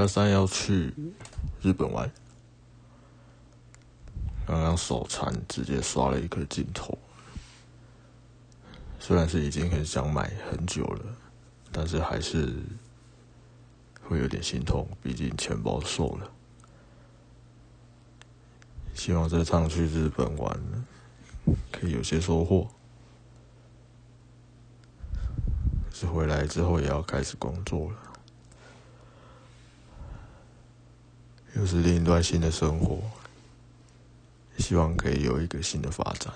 拜三要去日本玩，刚刚手残，直接刷了一颗镜头。虽然是已经很想买很久了，但是还是会有点心痛，毕竟钱包瘦了。希望这趟去日本玩可以有些收获。是回来之后也要开始工作了，又是另一段新的生活，希望可以有一个新的发展。